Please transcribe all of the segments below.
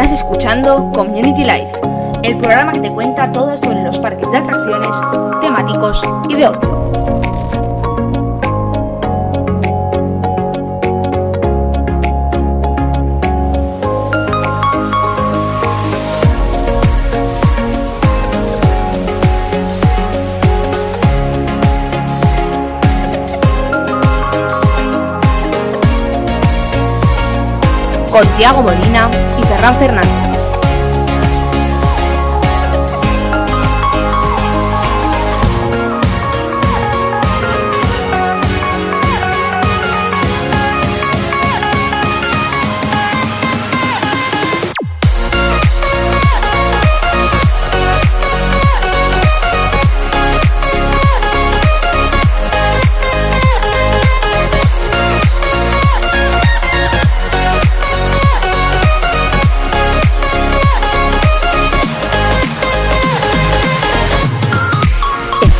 Estás escuchando Community Life, el programa que te cuenta todo sobre los parques de atracciones, temáticos y de ocio. con Tiago Molina Fernández.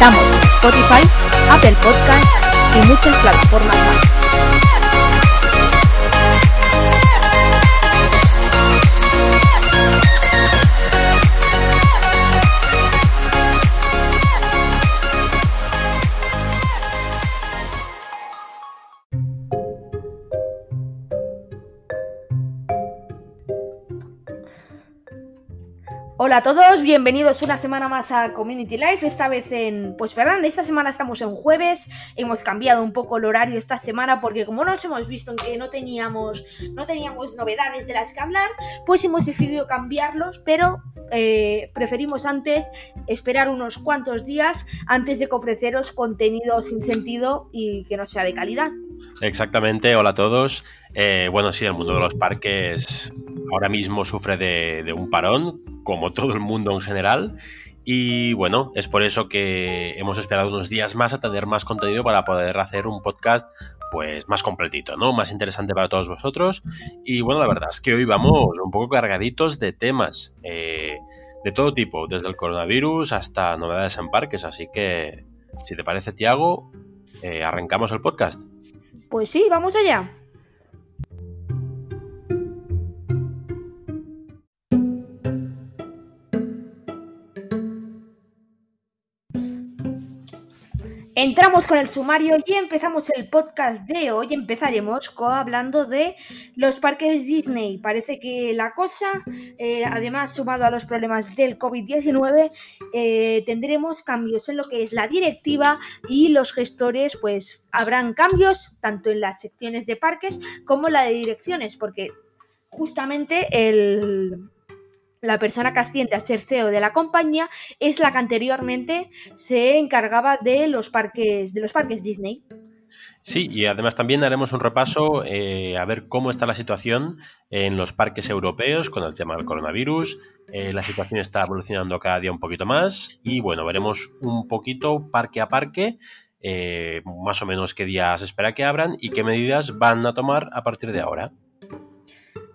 Estamos Spotify, Apple Podcast y muchas plataformas más. Hola a todos, bienvenidos una semana más a Community Life, esta vez en, pues Ferran, esta semana estamos en jueves, hemos cambiado un poco el horario esta semana porque como nos hemos visto en que no teníamos, no teníamos novedades de las que hablar, pues hemos decidido cambiarlos, pero eh, preferimos antes esperar unos cuantos días antes de ofreceros contenido sin sentido y que no sea de calidad. Exactamente, hola a todos. Eh, bueno, sí, el mundo de los parques ahora mismo sufre de, un parón, como todo el mundo en general. Y bueno, es por eso que hemos esperado unos días más a tener más contenido para poder hacer un podcast pues más completito, ¿no? Más interesante para todos vosotros. Y bueno, la verdad es que hoy vamos un poco cargaditos de temas eh, de todo tipo, desde el coronavirus hasta novedades en parques. Así que, si te parece, Tiago, eh, arrancamos el podcast. Pues sí, vamos allá. Entramos con el sumario y empezamos el podcast de hoy. Empezaremos hablando de los parques Disney. Parece que la cosa, eh, además sumado a los problemas del COVID-19, eh, tendremos cambios en lo que es la directiva y los gestores, pues habrán cambios tanto en las secciones de parques como la de direcciones, porque justamente el la persona que asciende a ser CEO de la compañía es la que anteriormente se encargaba de los parques, de los parques Disney. Sí, y además también haremos un repaso eh, a ver cómo está la situación en los parques europeos con el tema del coronavirus. Eh, la situación está evolucionando cada día un poquito más y bueno, veremos un poquito parque a parque, eh, más o menos qué días espera que abran y qué medidas van a tomar a partir de ahora.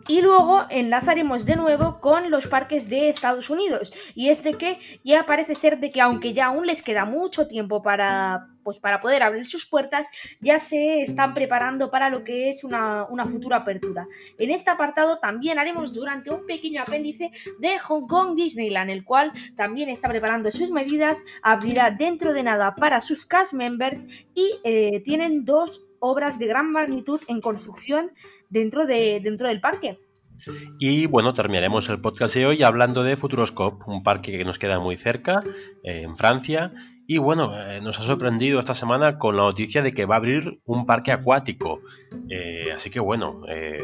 Y luego enlazaremos de nuevo con los parques de Estados Unidos. Y es de que ya parece ser de que aunque ya aún les queda mucho tiempo para, pues para poder abrir sus puertas, ya se están preparando para lo que es una, una futura apertura. En este apartado también haremos durante un pequeño apéndice de Hong Kong Disneyland, el cual también está preparando sus medidas, abrirá dentro de nada para sus cast members y eh, tienen dos obras de gran magnitud en construcción dentro, de, dentro del parque. Y bueno, terminaremos el podcast de hoy hablando de Futuroscope, un parque que nos queda muy cerca, eh, en Francia. Y bueno, eh, nos ha sorprendido esta semana con la noticia de que va a abrir un parque acuático. Eh, así que bueno,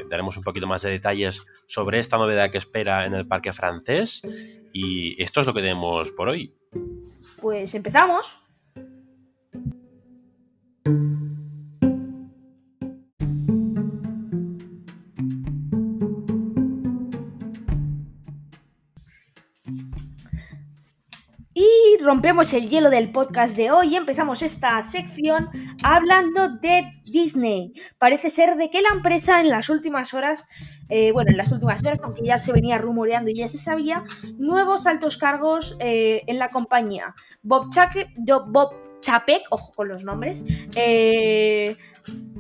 daremos un poquito más de detalles sobre esta novedad que espera en el parque francés. Y esto es lo que tenemos por hoy. Pues empezamos. Rompemos el hielo del podcast de hoy y empezamos esta sección hablando de Disney. Parece ser de que la empresa en las últimas horas, eh, bueno, en las últimas horas, aunque ya se venía rumoreando y ya se sabía, nuevos altos cargos eh, en la compañía. Bob, Chapek, Bob Chapek, ojo con los nombres, eh,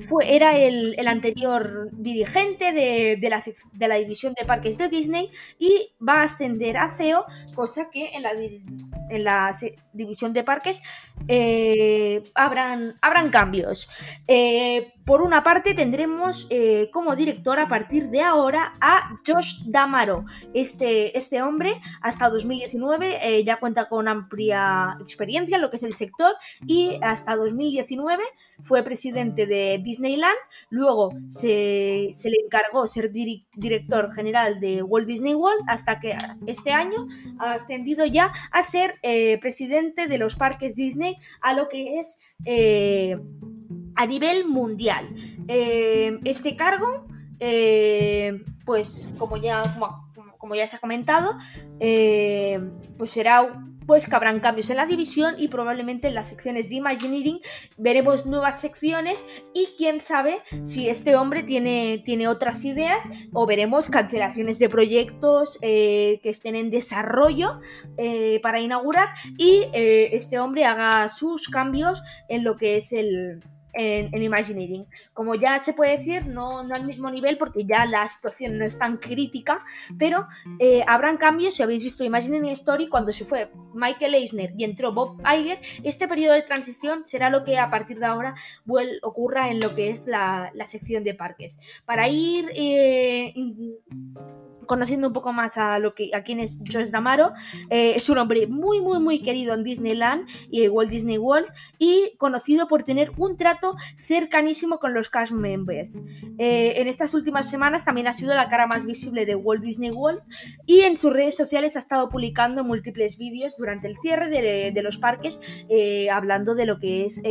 fue, era el, anterior dirigente de, la, de, la, división de parques de Disney y va a ascender a CEO, cosa que en la, en la división de parques eh, habrán, habrán cambios. Eh, por una parte tendremos eh, como director a partir de ahora a Josh Damaro. Este, este hombre hasta 2019 ya cuenta con amplia experiencia en lo que es el sector y hasta 2019 fue presidente de Disneyland, luego se, le encargó ser director general de Walt Disney World hasta que este año ha ascendido ya a ser presidente de los parques Disney a lo que es eh, a nivel mundial. Eh, este cargo, eh, pues como ya, como, ya se ha comentado, pues será pues que habrán cambios en la división y probablemente en las secciones de Imagineering veremos nuevas secciones y quién sabe si este hombre tiene, tiene otras ideas o veremos cancelaciones de proyectos que estén en desarrollo para inaugurar y este hombre haga sus cambios en lo que es el, en, Imagineering. Como ya se puede decir, no, no, al mismo nivel porque ya la situación no es tan crítica, pero eh, habrán cambios. Si habéis visto Imagineering Story, cuando se fue Michael Eisner y entró Bob Iger, este periodo de transición será lo que a partir de ahora ocurra en lo que es la, sección de parques. Para ir eh, conociendo un poco más a lo que a quién es Josh Damaro, eh, es un hombre muy muy muy querido en Disneyland y Walt Disney World y conocido por tener un trato cercanísimo con los cast members. Eh, en estas últimas semanas también ha sido la cara más visible de Walt Disney World y en sus redes sociales ha estado publicando múltiples vídeos durante el cierre de, los parques eh, hablando de lo que es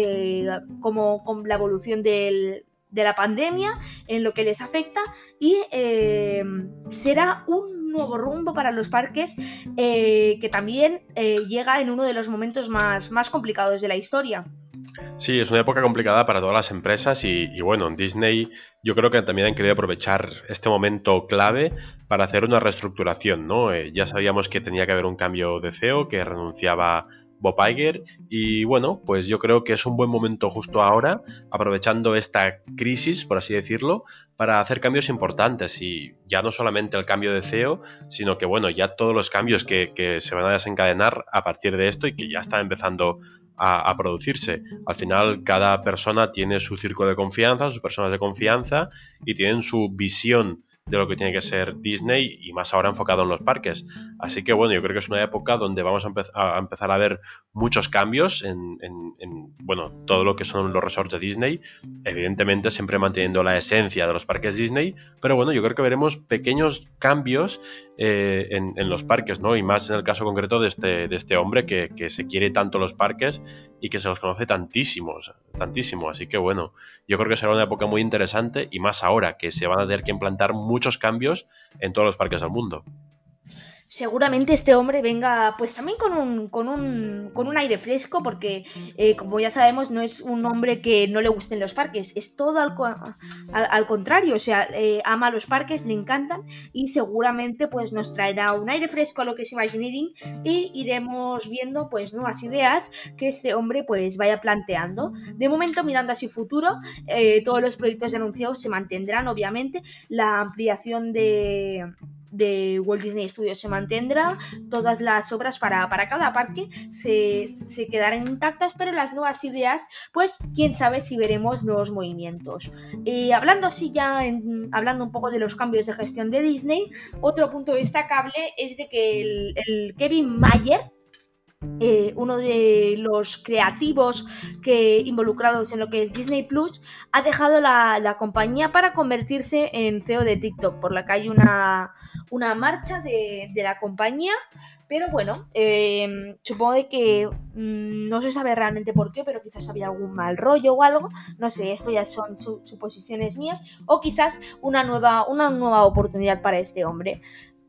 como, como la evolución del, de la pandemia, en lo que les afecta y eh, será un nuevo rumbo para los parques eh, que también eh, llega en uno de los momentos más, más complicados de la historia. Sí, es una época complicada para todas las empresas y, bueno, en Disney yo creo que también han querido aprovechar este momento clave para hacer una reestructuración, ¿no? ya sabíamos que tenía que haber un cambio de CEO, que renunciaba Bob Iger. Y bueno, pues yo creo que es un buen momento justo ahora, aprovechando esta crisis, por así decirlo, para hacer cambios importantes. Y ya no solamente el cambio de CEO, sino que bueno, ya todos los cambios que, se van a desencadenar a partir de esto y que ya están empezando a, a, producirse. Al final, cada persona tiene su círculo de confianza, sus personas de confianza y tienen su visión de lo que tiene que ser Disney y más ahora enfocado en los parques. Así que bueno, yo creo que es una época donde vamos a, empezar a ver muchos cambios en, bueno, todo lo que son los resorts de Disney, evidentemente siempre manteniendo la esencia de los parques Disney, pero bueno, yo creo que veremos pequeños cambios eh, en, los parques, ¿no? Y más en el caso concreto de este, de este hombre que, que se quiere tanto los parques y que se los conoce tantísimos, tantísimo. Así que bueno, yo creo que será una época muy interesante y más ahora que se van a tener que implantar muchos cambios en todos los parques del mundo seguramente este hombre venga pues también con un, con un, con un aire fresco porque eh, como ya sabemos no es un hombre que no le gusten los parques, es todo al, al, contrario, o sea, eh, ama los parques, le encantan y seguramente pues nos traerá un aire fresco a lo que es Imagineering y iremos viendo pues nuevas ideas que este hombre pues vaya planteando. De momento mirando así futuro, eh, todos los proyectos anunciados se mantendrán obviamente, la ampliación de de Walt Disney Studios se mantendrá, todas las obras para, cada parque se, quedarán intactas, pero las nuevas ideas, pues quién sabe si veremos nuevos movimientos. Hablando así ya, hablando un poco de los cambios de gestión de Disney, otro punto destacable es de que el Kevin Mayer, eh, uno de los creativos que involucrados en lo que es Disney Plus, ha dejado la, compañía para convertirse en CEO de TikTok, por la que hay una, una marcha de, la compañía. Pero bueno, em, supongo que mm, no se sabe realmente por qué, pero quizás había algún mal rollo o algo. No sé, esto ya son suposiciones mías. O quizás una nueva, una nueva oportunidad para este hombre.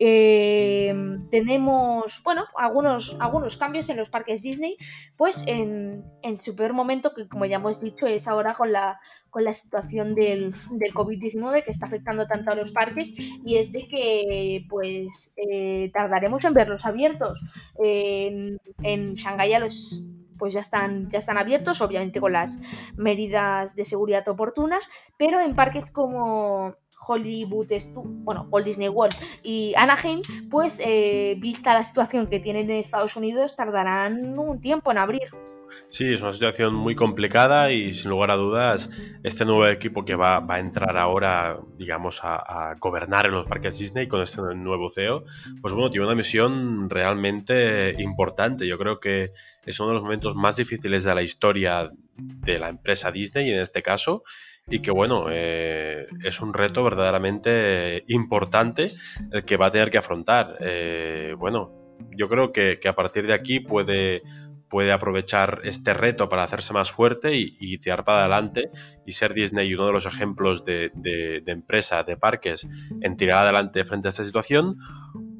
Eh, tenemos, bueno, algunos, algunos cambios en los parques Disney, pues en, su peor momento, que como ya hemos dicho, es ahora con la, con la situación del, del COVID-19 que está afectando tanto a los parques y es de que pues eh, tardaremos en verlos abiertos. en, en Shanghái los pues ya están, ya están abiertos, obviamente con las medidas de seguridad oportunas, pero en parques como Hollywood, bueno, Walt Disney World y Anaheim, pues eh, vista la situación que tienen en Estados Unidos, tardarán un tiempo en abrir. Sí, es una situación muy complicada y sin lugar a dudas este nuevo equipo que va, a entrar ahora, digamos, a, gobernar en los parques Disney con este nuevo CEO, pues bueno, tiene una misión realmente importante. Yo creo que es uno de los momentos más difíciles de la historia de la empresa Disney en este caso y que bueno, eh, es un reto verdaderamente importante el que va a tener que afrontar. Eh, bueno, yo creo que, a partir de aquí puede puede aprovechar este reto para hacerse más fuerte y, tirar para adelante y ser Disney uno de los ejemplos de, empresa, de parques, en tirar adelante frente a esta situación.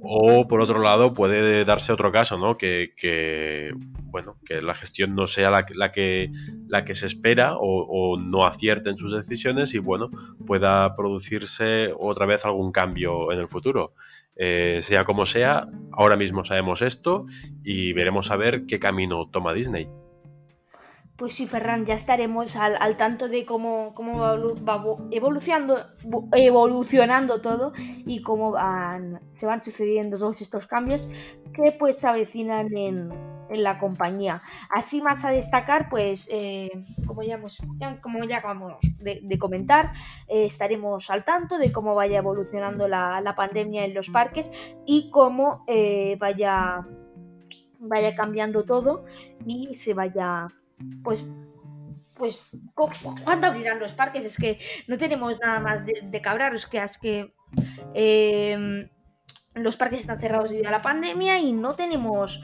O por otro lado puede darse otro caso, ¿no? Que, bueno, que la gestión no sea la, que, la que se espera o, o, no acierte en sus decisiones y bueno, pueda producirse otra vez algún cambio en el futuro. Eh, sea como sea, ahora mismo sabemos esto y veremos a ver qué camino toma Disney. Pues sí, Ferran, ya estaremos al, tanto de cómo, cómo va, evolucionando, evolucionando todo y cómo van, se van sucediendo todos estos cambios que pues se avecinan en, en la compañía. Así más a destacar, pues eh, como, ya hemos, como ya acabamos de, comentar, eh, estaremos al tanto de cómo vaya evolucionando la, pandemia en los parques y cómo eh, vaya, vaya cambiando todo y se vaya pues pues ¿cuándo abrirán los parques? Es que no tenemos nada más de, de cabrar, es que es que eh, los parques están cerrados debido a la pandemia y no tenemos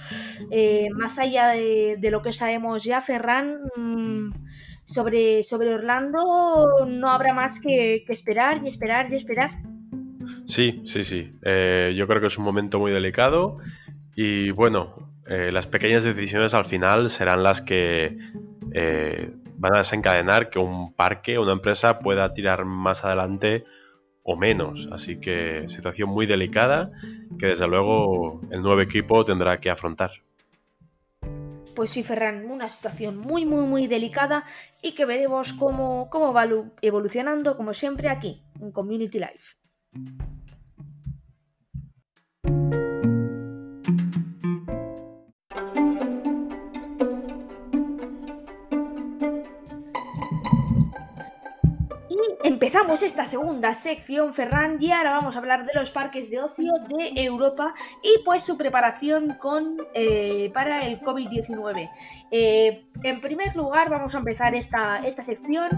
eh, más allá de, lo que sabemos ya, Ferran, mm, sobre, sobre Orlando no habrá más que, esperar y esperar y esperar. Sí, sí, sí. Eh, yo creo que es un momento muy delicado y bueno, las pequeñas decisiones al final serán las que eh, van a desencadenar que un parque, una empresa pueda tirar más adelante o menos. Así que situación muy delicada que desde luego el nuevo equipo tendrá que afrontar. Pues sí, Ferran, una situación muy, muy, muy delicada y que veremos cómo, cómo va evolucionando, como siempre, aquí, en Community Life. Empezamos esta segunda sección, Ferran, y ahora vamos a hablar de los parques de ocio de Europa y pues su preparación con, eh, para el COVID-19. Eh, en primer lugar, vamos a empezar esta, esta sección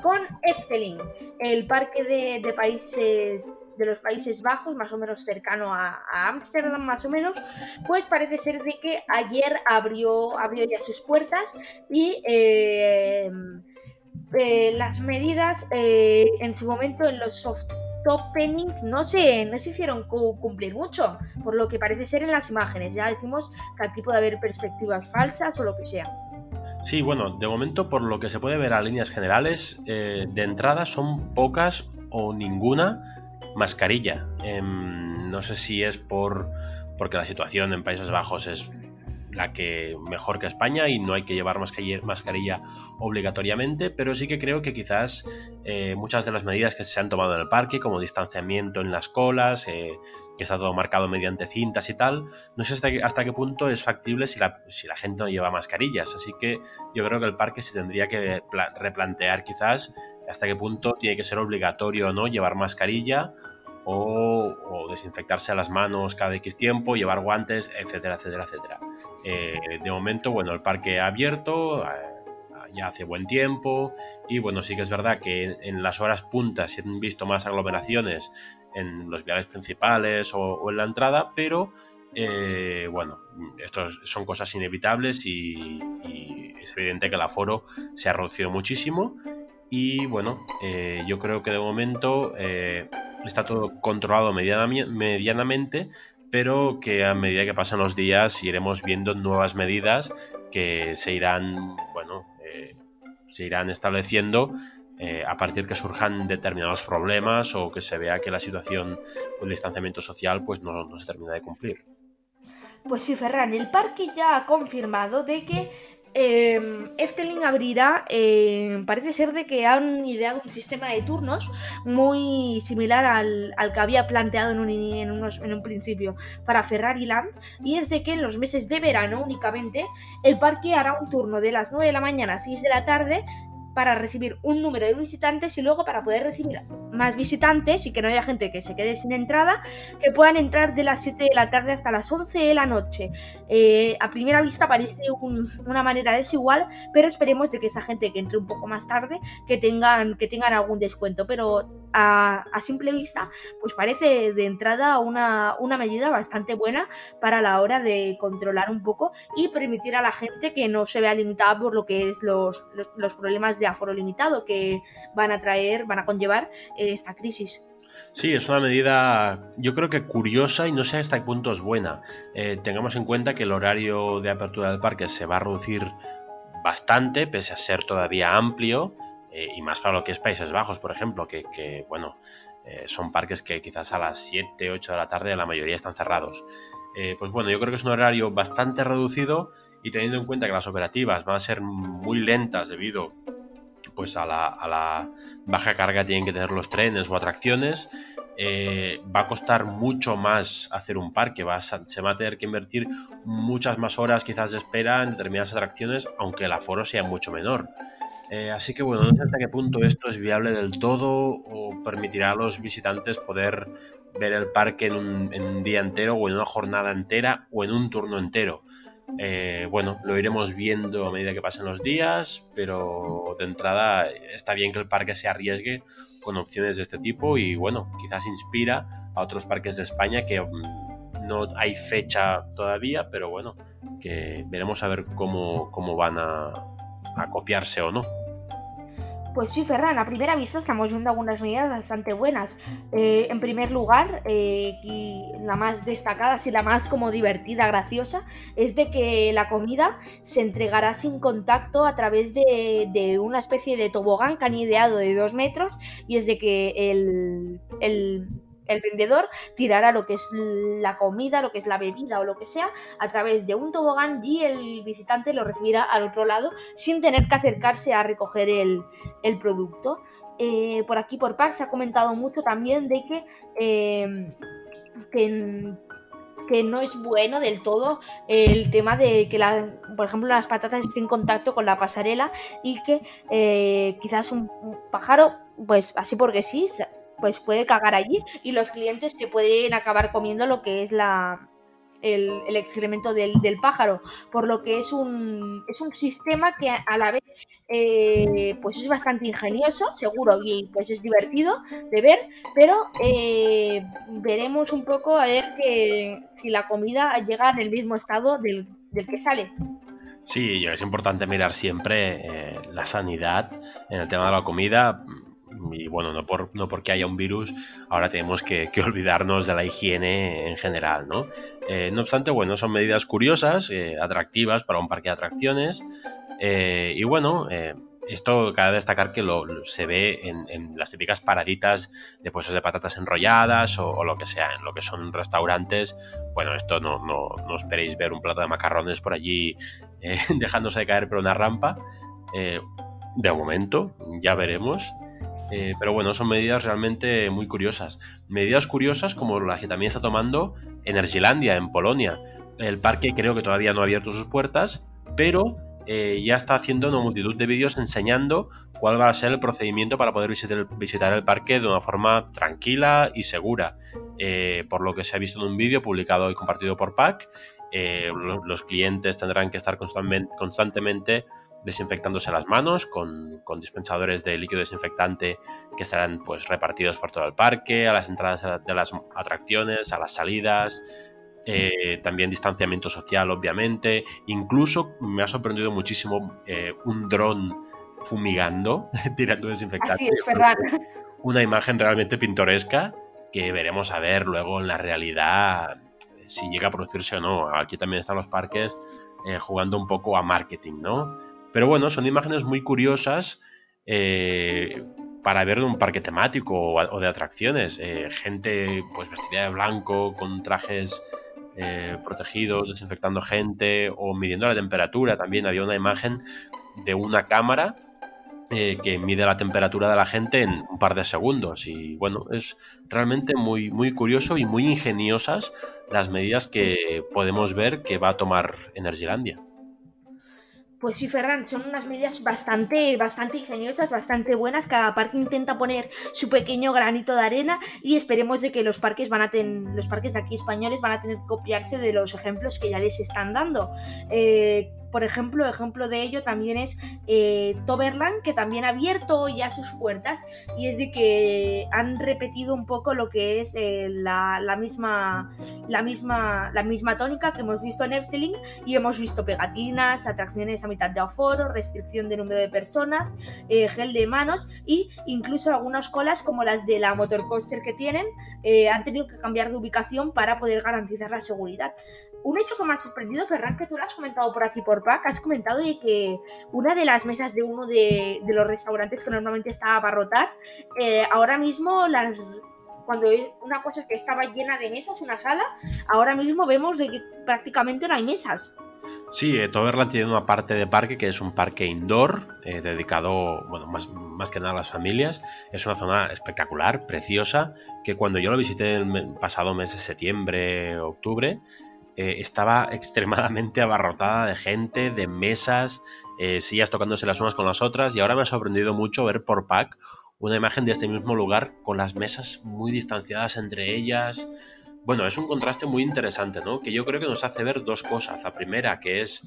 con Efteling, el parque de, países de los Países Bajos, más o menos cercano a Ámsterdam, más o menos, pues parece ser de que ayer abrió, abrió ya sus puertas y eh, eh, las medidas eh, en su momento en los soft openings no se, no se hicieron cumplir mucho, por lo que parece ser en las imágenes. Ya decimos que aquí puede haber perspectivas falsas o lo que sea. Sí, bueno, de momento por lo que se puede ver a líneas generales, eh, de entrada son pocas o ninguna mascarilla. Em, no sé si es por porque la situación en Países Bajos es la que mejor que España y no hay que llevar mascarilla obligatoriamente, pero sí que creo que quizás eh, muchas de las medidas que se han tomado en el parque, como distanciamiento en las colas, eh, que está todo marcado mediante cintas y tal, no sé hasta, qué punto es factible si la, si la gente no lleva mascarillas. Así que yo creo que el parque se tendría que replantear quizás hasta qué punto tiene que ser obligatorio o no llevar mascarilla o, desinfectarse las manos cada X tiempo, llevar guantes, etcétera, etcétera, etcétera. Eh, de momento, bueno, el parque ha abierto, eh, ya hace buen tiempo y bueno, sí que es verdad que en, las horas puntas se han visto más aglomeraciones en los viales principales o, en la entrada, pero eh, bueno, esto son cosas inevitables y, es evidente que el aforo se ha reducido muchísimo y bueno, yo creo que de momento está todo controlado medianamente, pero que a medida que pasan los días iremos viendo nuevas medidas que se irán, bueno, eh, se irán estableciendo eh, a partir que surjan determinados problemas o que se vea que la situación de distanciamiento social pues no, no se termina de cumplir. Pues sí, Ferran, el parque ya ha confirmado de que eh, Efteling abrirá, eh, parece ser de que han ideado un sistema de turnos muy similar al, que había planteado en un, en un principio para Ferrari Land, y es de que en los meses de verano únicamente el parque hará un turno de las 9 de la mañana a 6 de la tarde para recibir un número de visitantes y luego para poder recibir más visitantes y que no haya gente que se quede sin entrada, que puedan entrar de las 7 de la tarde hasta las 11 de la noche. Eh, a primera vista parece una manera desigual, pero esperemos de que esa gente que entre un poco más tarde, que tengan, que tengan algún descuento, pero a, simple vista, pues parece de entrada una, una medida bastante buena para la hora de controlar un poco y permitir a la gente que no se vea limitada por lo que es los, los problemas de aforo limitado que van a traer, van a conllevar eh, esta crisis. Sí, es una medida yo creo que curiosa y no sé hasta qué punto es buena. Eh, tengamos en cuenta que el horario de apertura del parque se va a reducir bastante, pese a ser todavía amplio, eh, y más para lo que es Países Bajos, por ejemplo, que, bueno, son parques que quizás a las 7, 8 de la tarde la mayoría están cerrados. pues bueno, yo creo que es un horario bastante reducido y teniendo en cuenta que las operativas van a ser muy lentas debido pues a la, baja carga tienen que tener los trenes o atracciones. Eh, va a costar mucho más hacer un parque, va se va a tener que invertir muchas más horas quizás de espera en determinadas atracciones, aunque el aforo sea mucho menor. Eh, así que bueno, no sé hasta qué punto esto es viable del todo o permitirá a los visitantes poder ver el parque en un día entero o en una jornada entera o en un turno entero. Eh, bueno, lo iremos viendo a medida que pasen los días, pero de entrada está bien que el parque se arriesgue con opciones de este tipo y bueno, quizás inspira a otros parques de España que mm, no hay fecha todavía, pero bueno, que veremos a ver cómo, cómo van a copiarse o no. Pues sí, Ferran, a primera vista estamos viendo algunas medidas bastante buenas. Eh, en primer lugar, eh, la más destacada, y la más como divertida, graciosa, es de que la comida se entregará sin contacto a través de, de una especie de tobogán que han ideado de dos metros y es de que el, el el vendedor tirará lo que es la comida, lo que es la bebida o lo que sea a través de un tobogán y el visitante lo recibirá al otro lado sin tener que acercarse a recoger el, producto. Eh, por aquí por PAC se ha comentado mucho también de que, em, que, no es bueno del todo el tema de que, la, por ejemplo, las patatas estén en contacto con la pasarela y que eh, quizás un pájaro, pues así porque sí, pues puede cagar allí y los clientes se pueden acabar comiendo lo que es la, el, excremento del, pájaro, por lo que es un, es un sistema que a la vez eh, pues es bastante ingenioso, seguro, y pues es divertido de ver, pero eh, veremos un poco a ver que si la comida llega en el mismo estado del, que sale. Sí, es importante mirar siempre eh, la sanidad en el tema de la comida y bueno, no, por, no porque haya un virus, ahora tenemos que, olvidarnos de la higiene en general, ¿no? Eh, no obstante, bueno, son medidas curiosas, eh, atractivas para un parque de atracciones. Eh, y bueno, esto cabe destacar que lo, se ve en, las típicas paraditas de puestos de patatas enrolladas o, lo que sea, en lo que son restaurantes. Bueno, esto no, no, no esperéis ver un plato de macarrones por allí dejándose de caer por una rampa. de momento, ya veremos. Eh, pero bueno, son medidas realmente muy curiosas. Medidas curiosas como las que también está tomando Energylandia en Polonia. El parque creo que todavía no ha abierto sus puertas, pero eh, ya está haciendo una multitud de vídeos enseñando cuál va a ser el procedimiento para poder visitar, el parque de una forma tranquila y segura. Eh, por lo que se ha visto en un vídeo publicado y compartido por PAC, los clientes tendrán que estar constantemente desinfectándose las manos con, dispensadores de líquido desinfectante que estarán pues repartidos por todo el parque, a las entradas de las atracciones, a las salidas, eh, también distanciamiento social obviamente, incluso me ha sorprendido muchísimo eh, un dron fumigando, tirando desinfectante. Una imagen realmente pintoresca que veremos a ver luego en la realidad si llega a producirse o no. Aquí también están los parques eh, jugando un poco a marketing, ¿no? Pero bueno, son imágenes muy curiosas eh, para ver un parque temático o, de atracciones. Eh, gente pues vestida de blanco, con trajes eh, protegidos, desinfectando gente o midiendo la temperatura. También había una imagen de una cámara eh, que mide la temperatura de la gente en un par de segundos. Y bueno, es realmente muy, muy curioso y muy ingeniosas las medidas que podemos ver que va a tomar Energylandia. Pues sí, Ferran, son unas medidas bastante, bastante ingeniosas, bastante buenas. Cada parque intenta poner su pequeño granito de arena y esperemos de que los parques van a tener, los parques de aquí españoles van a tener que copiarse de los ejemplos que ya les están dando. Eh, por ejemplo, ejemplo de ello también es eh, Toberland, que también ha abierto ya sus puertas y es de que han repetido un poco lo que es eh, la, misma, la, misma, la misma tónica que hemos visto en Efteling y hemos visto pegatinas, atracciones a mitad de aforo, restricción de número de personas, eh, gel de manos e incluso algunas colas como las de la motorcoaster que tienen han tenido que cambiar de ubicación para poder garantizar la seguridad. Un hecho que me ha sorprendido, Ferran, que tú lo has comentado por aquí por has comentado de que una de las mesas de uno de, los restaurantes que normalmente estaba a abarrotar, eh, ahora mismo las cuando una cosa es que estaba llena de mesas, una sala, ahora mismo vemos de que prácticamente no hay mesas. Sí, eh, Toverland tiene una parte de parque que es un parque indoor eh, dedicado, bueno, más, más, que nada a las familias. Es una zona espectacular, preciosa, que cuando yo lo visité el pasado mes de septiembre, octubre, eh, estaba extremadamente abarrotada de gente, de mesas, eh, sillas tocándose las unas con las otras y ahora me ha sorprendido mucho ver por pack una imagen de este mismo lugar con las mesas muy distanciadas entre ellas. Bueno, es un contraste muy interesante, ¿no? Que yo creo que nos hace ver dos cosas. La primera, que es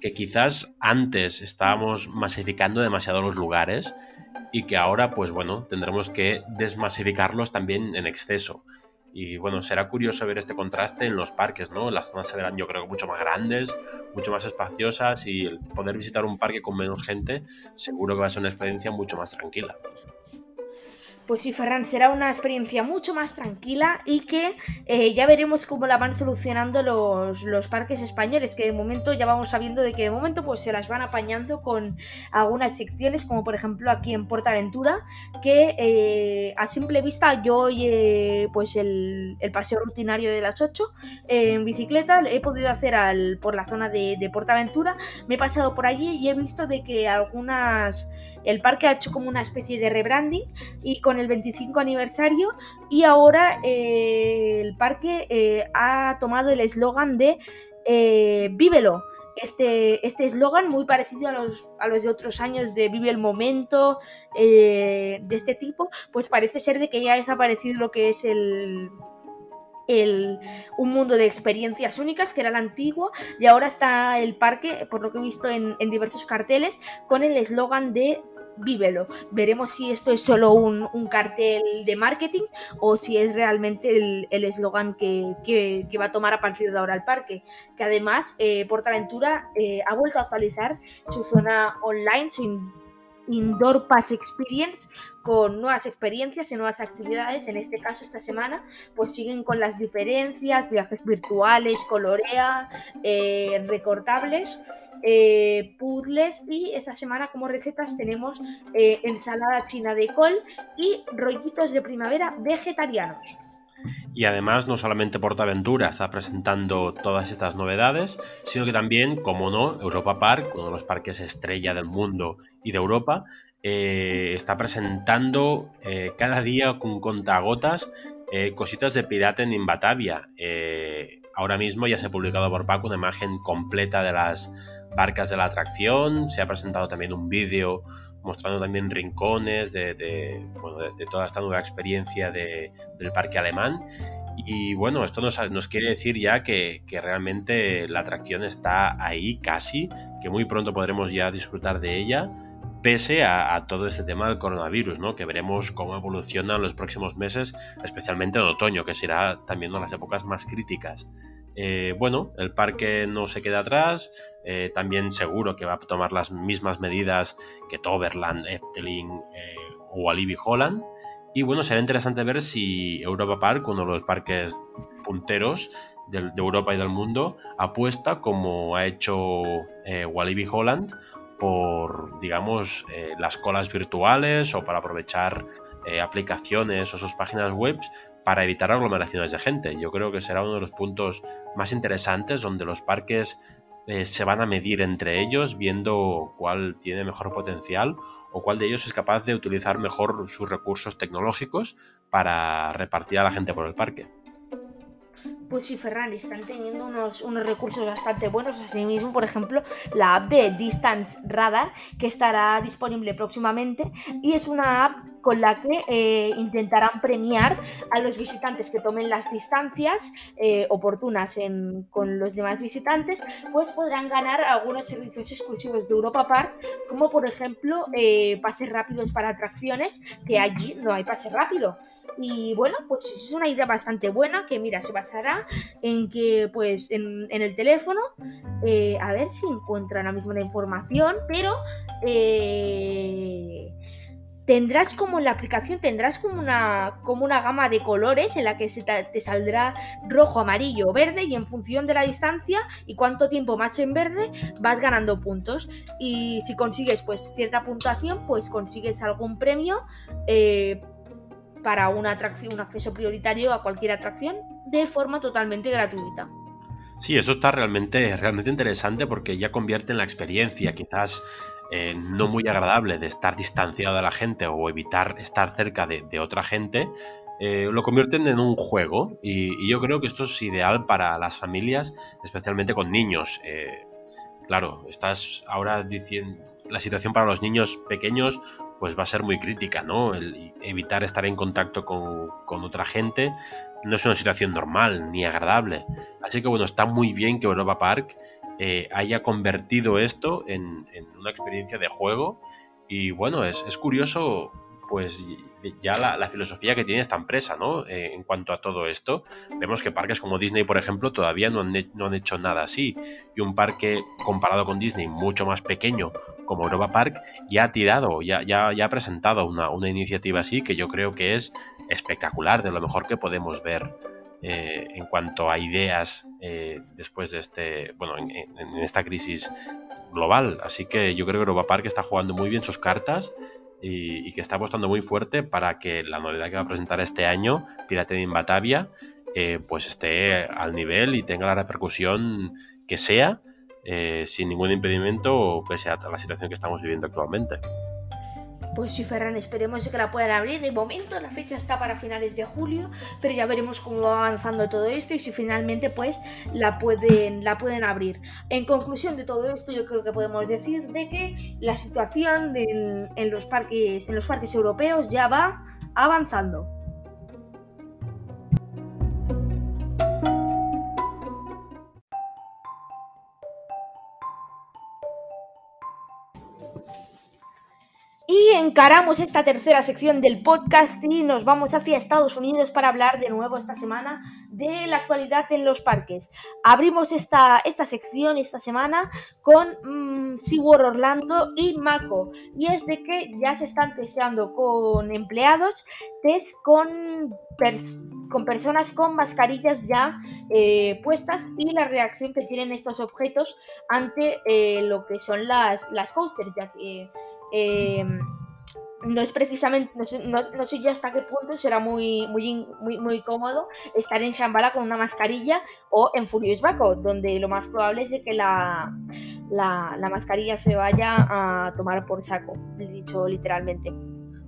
que quizás antes estábamos masificando demasiado los lugares y que ahora, pues bueno, tendremos que desmasificarlos también en exceso. Y bueno, será curioso ver este contraste en los parques, ¿no? Las zonas se verán yo creo mucho más grandes, mucho más espaciosas y el poder visitar un parque con menos gente seguro que va a ser una experiencia mucho más tranquila. Pues sí, Ferran, será una experiencia mucho más tranquila y que eh, ya veremos cómo la van solucionando los, parques españoles, que de momento ya vamos sabiendo de que de momento pues se las van apañando con algunas secciones, como por ejemplo aquí en Portaventura, que eh, a simple vista yo hoy eh, pues el, paseo rutinario de las 8 en bicicleta he podido hacer al, por la zona de, de Portaventura, me he pasado por allí y he visto de que algunas, el parque ha hecho como una especie de rebranding y con el 25 aniversario y ahora eh, el parque eh, ha tomado el eslogan de eh, Vívelo. Este eslogan este muy parecido a los, a los de otros años de Vive el Momento, de este tipo, pues parece ser de que ya ha desaparecido lo que es el, el, un mundo de experiencias únicas, que era el antiguo, y ahora está el parque, por lo que he visto en, en diversos carteles, con el eslogan de vívelo. Veremos si esto es solo un, cartel de marketing o si es realmente el eslogan que, va a tomar a partir de ahora el parque. Que además, eh, Portaventura eh, ha vuelto a actualizar su zona online, su Indoor Patch Experience con nuevas experiencias y nuevas actividades. En este caso, esta semana, pues siguen con las diferencias, viajes virtuales, colorea, eh, recortables, eh, puzzles y esta semana como recetas tenemos eh, ensalada china de col y rollitos de primavera vegetarianos. Y además no solamente Portaventura está presentando todas estas novedades, sino que también, como no, Europa Park, uno de los parques estrella del mundo y de Europa, eh, está presentando cada día con contagotas cositas de Piraten en Batavia. ahora mismo ya se ha publicado por Paco una imagen completa de las barcas de la atracción, se ha presentado también un vídeo mostrando también rincones de, toda esta nueva experiencia del parque alemán. Y bueno, esto nos, quiere decir ya que, realmente la atracción está ahí casi, que muy pronto podremos ya disfrutar de ella, pese a, todo este tema del coronavirus, ¿no? que veremos cómo evoluciona en los próximos meses, especialmente en otoño, que será también una de las épocas más críticas. Eh, bueno, el parque no se queda atrás, eh, también seguro que va a tomar las mismas medidas que Toverland, Efteling eh, o Walibi Holland. Y bueno, será interesante ver si Europa Park, uno de los parques punteros de, Europa y del mundo, apuesta como ha hecho Walibi Holland por, digamos, las colas virtuales o para aprovechar aplicaciones o sus páginas web para evitar aglomeraciones de gente. Yo creo que será uno de los puntos más interesantes donde los parques eh, se van a medir entre ellos viendo cuál tiene mejor potencial o cuál de ellos es capaz de utilizar mejor sus recursos tecnológicos para repartir a la gente por el parque. Pues sí, Ferran, están teniendo unos, unos recursos bastante buenos. Asimismo, por ejemplo, la app de Distance Radar, que estará disponible próximamente, y es una app con la que eh, intentarán premiar a los visitantes que tomen las distancias eh, oportunas con los demás visitantes, pues podrán ganar algunos servicios exclusivos de Europa Park, como por ejemplo eh, pases rápidos para atracciones, que allí no hay pase rápido. Y bueno, pues es una idea bastante buena que mira, se basará en que pues en, el teléfono, a ver si encuentro ahora mismo la información, pero tendrás como en la aplicación, tendrás como una, como una gama de colores en la que se te, saldrá rojo, amarillo, verde y en función de la distancia y cuánto tiempo más en verde vas ganando puntos. Y si consigues pues cierta puntuación, pues consigues algún premio. Eh, para una atracción, un acceso prioritario a cualquier atracción de forma totalmente gratuita. Sí, eso está realmente, realmente interesante porque ya convierte en la experiencia quizás eh, no muy agradable de estar distanciado de la gente o evitar estar cerca de, otra gente, eh, lo convierten en un juego y, yo creo que esto es ideal para las familias, especialmente con niños. Eh, claro, estás ahora diciendo, la situación para los niños pequeños pues va a ser muy crítica, ¿no? El evitar estar en contacto con, otra gente no es una situación normal ni agradable. Así que bueno, está muy bien que Europa Park eh, haya convertido esto en, una experiencia de juego. Y bueno, es, es curioso pues ya la, filosofía que tiene esta empresa, ¿no? Eh, en cuanto a todo esto, vemos que parques como Disney, por ejemplo, todavía no han, hecho nada así. Y un parque comparado con Disney mucho más pequeño como Europa Park ya ha tirado, ya, ya, ya ha presentado una, iniciativa así que yo creo que es espectacular, de lo mejor que podemos ver. Eh, en cuanto a ideas eh, después de este, bueno, en, en, esta crisis global. Así que yo creo que Europa Park está jugando muy bien sus cartas y, que está apostando muy fuerte para que la novedad que va a presentar este año, Pirate in Batavia, eh, pues esté al nivel y tenga la repercusión que sea, eh, sin ningún impedimento, pese a la situación que estamos viviendo actualmente. Pues sí, Ferran, esperemos que la puedan abrir. De momento la fecha está para finales de julio, pero ya veremos cómo va avanzando todo esto y si finalmente pues la pueden, la pueden abrir. En conclusión de todo esto, yo creo que podemos decir de que la situación en, los parques, en los parques europeos ya va avanzando. Encaramos esta tercera sección del podcast y nos vamos hacia Estados Unidos para hablar de nuevo esta semana de la actualidad en los parques. Abrimos esta, esta sección esta semana con mm, SeaWorld Orlando y Mako. Y es de que ya se están testeando con empleados, test con, con personas con mascarillas ya eh, puestas y la reacción que tienen estos objetos ante eh, lo que son las, las coasters, ya que eh, no es precisamente, no sé, no, sé, yo hasta qué punto será muy, muy, muy, cómodo estar en Shambhala con una mascarilla o en Furious Baco, donde lo más probable es de que la, la, mascarilla se vaya a tomar por saco, dicho literalmente.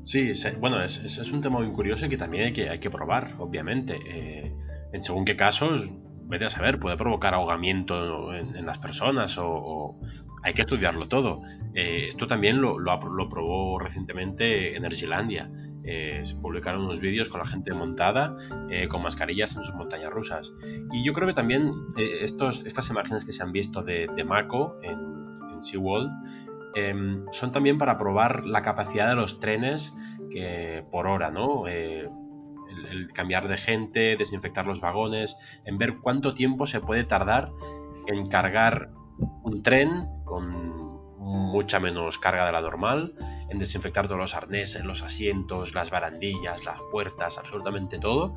Sí, bueno, es, es, un tema muy curioso y que también hay que, hay que probar, obviamente. Eh, en según qué casos, vete a saber, puede provocar ahogamiento en, las personas o, hay que estudiarlo todo. Eh, esto también lo, lo, probó recientemente Energylandia. Eh, se publicaron unos vídeos con la gente montada eh, con mascarillas en sus montañas rusas. Y yo creo que también estos, estas imágenes que se han visto de, de Mako en, en SeaWorld em, son también para probar la capacidad de los trenes que por hora, ¿no? El, cambiar de gente, desinfectar los vagones, en ver cuánto tiempo se puede tardar en cargar un tren con mucha menos carga de la normal, en desinfectar todos los arneses, los asientos, las barandillas, las puertas, absolutamente todo,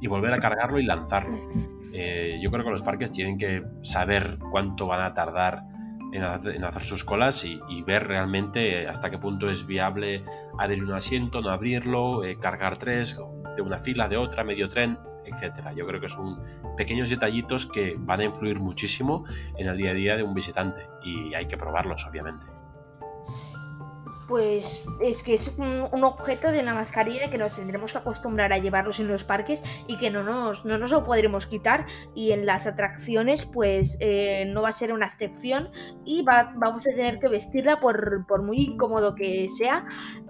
y volver a cargarlo y lanzarlo. Eh, yo creo que los parques tienen que saber cuánto van a tardar en, hacer sus colas y, ver realmente hasta qué punto es viable adherir un asiento, no abrirlo, eh, cargar tres, de una fila, de otra, medio tren, etcétera. Yo creo que son pequeños detallitos que van a influir muchísimo en el día a día de un visitante y hay que probarlos, obviamente pues es que es un, objeto de la mascarilla que nos tendremos que acostumbrar a llevarlos en los parques y que no nos, no nos lo podremos quitar. Y en las atracciones pues eh, no va a ser una excepción y vamos a tener que vestirla por, muy incómodo que sea.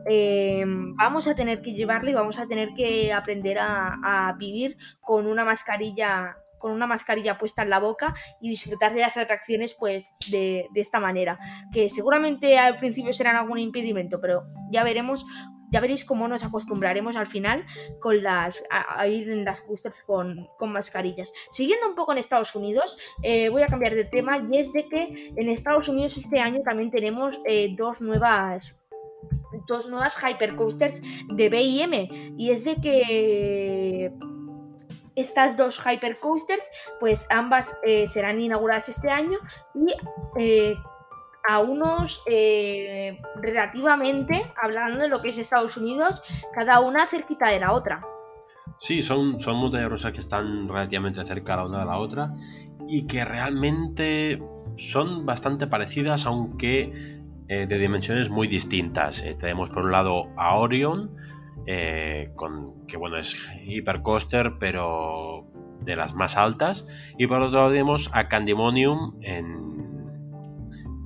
Eh, vamos a tener que llevarla y vamos a tener que aprender a vivir con una mascarilla con una mascarilla puesta en la boca y disfrutar de las atracciones pues de, esta manera. Que seguramente al principio serán algún impedimento, pero ya veremos ya veréis cómo nos acostumbraremos al final con las, a, ir en las coasters con, mascarillas. Siguiendo un poco en Estados Unidos, eh, voy a cambiar de tema y es de que en Estados Unidos este año también tenemos eh, dos nuevas dos nuevas hypercoasters de BM y es de que estas dos hypercoasters, pues ambas eh, serán inauguradas este año y eh, a unos eh, relativamente, hablando de lo que es Estados Unidos, cada una cerquita de la otra. Sí, son, son montañas rusas que están relativamente cerca la una de la otra y que realmente son bastante parecidas, aunque de dimensiones muy distintas. tenemos por un lado a Orion, eh, con, que bueno, es hipercoaster, pero de las más altas. Y por otro lado tenemos a Candymonium en,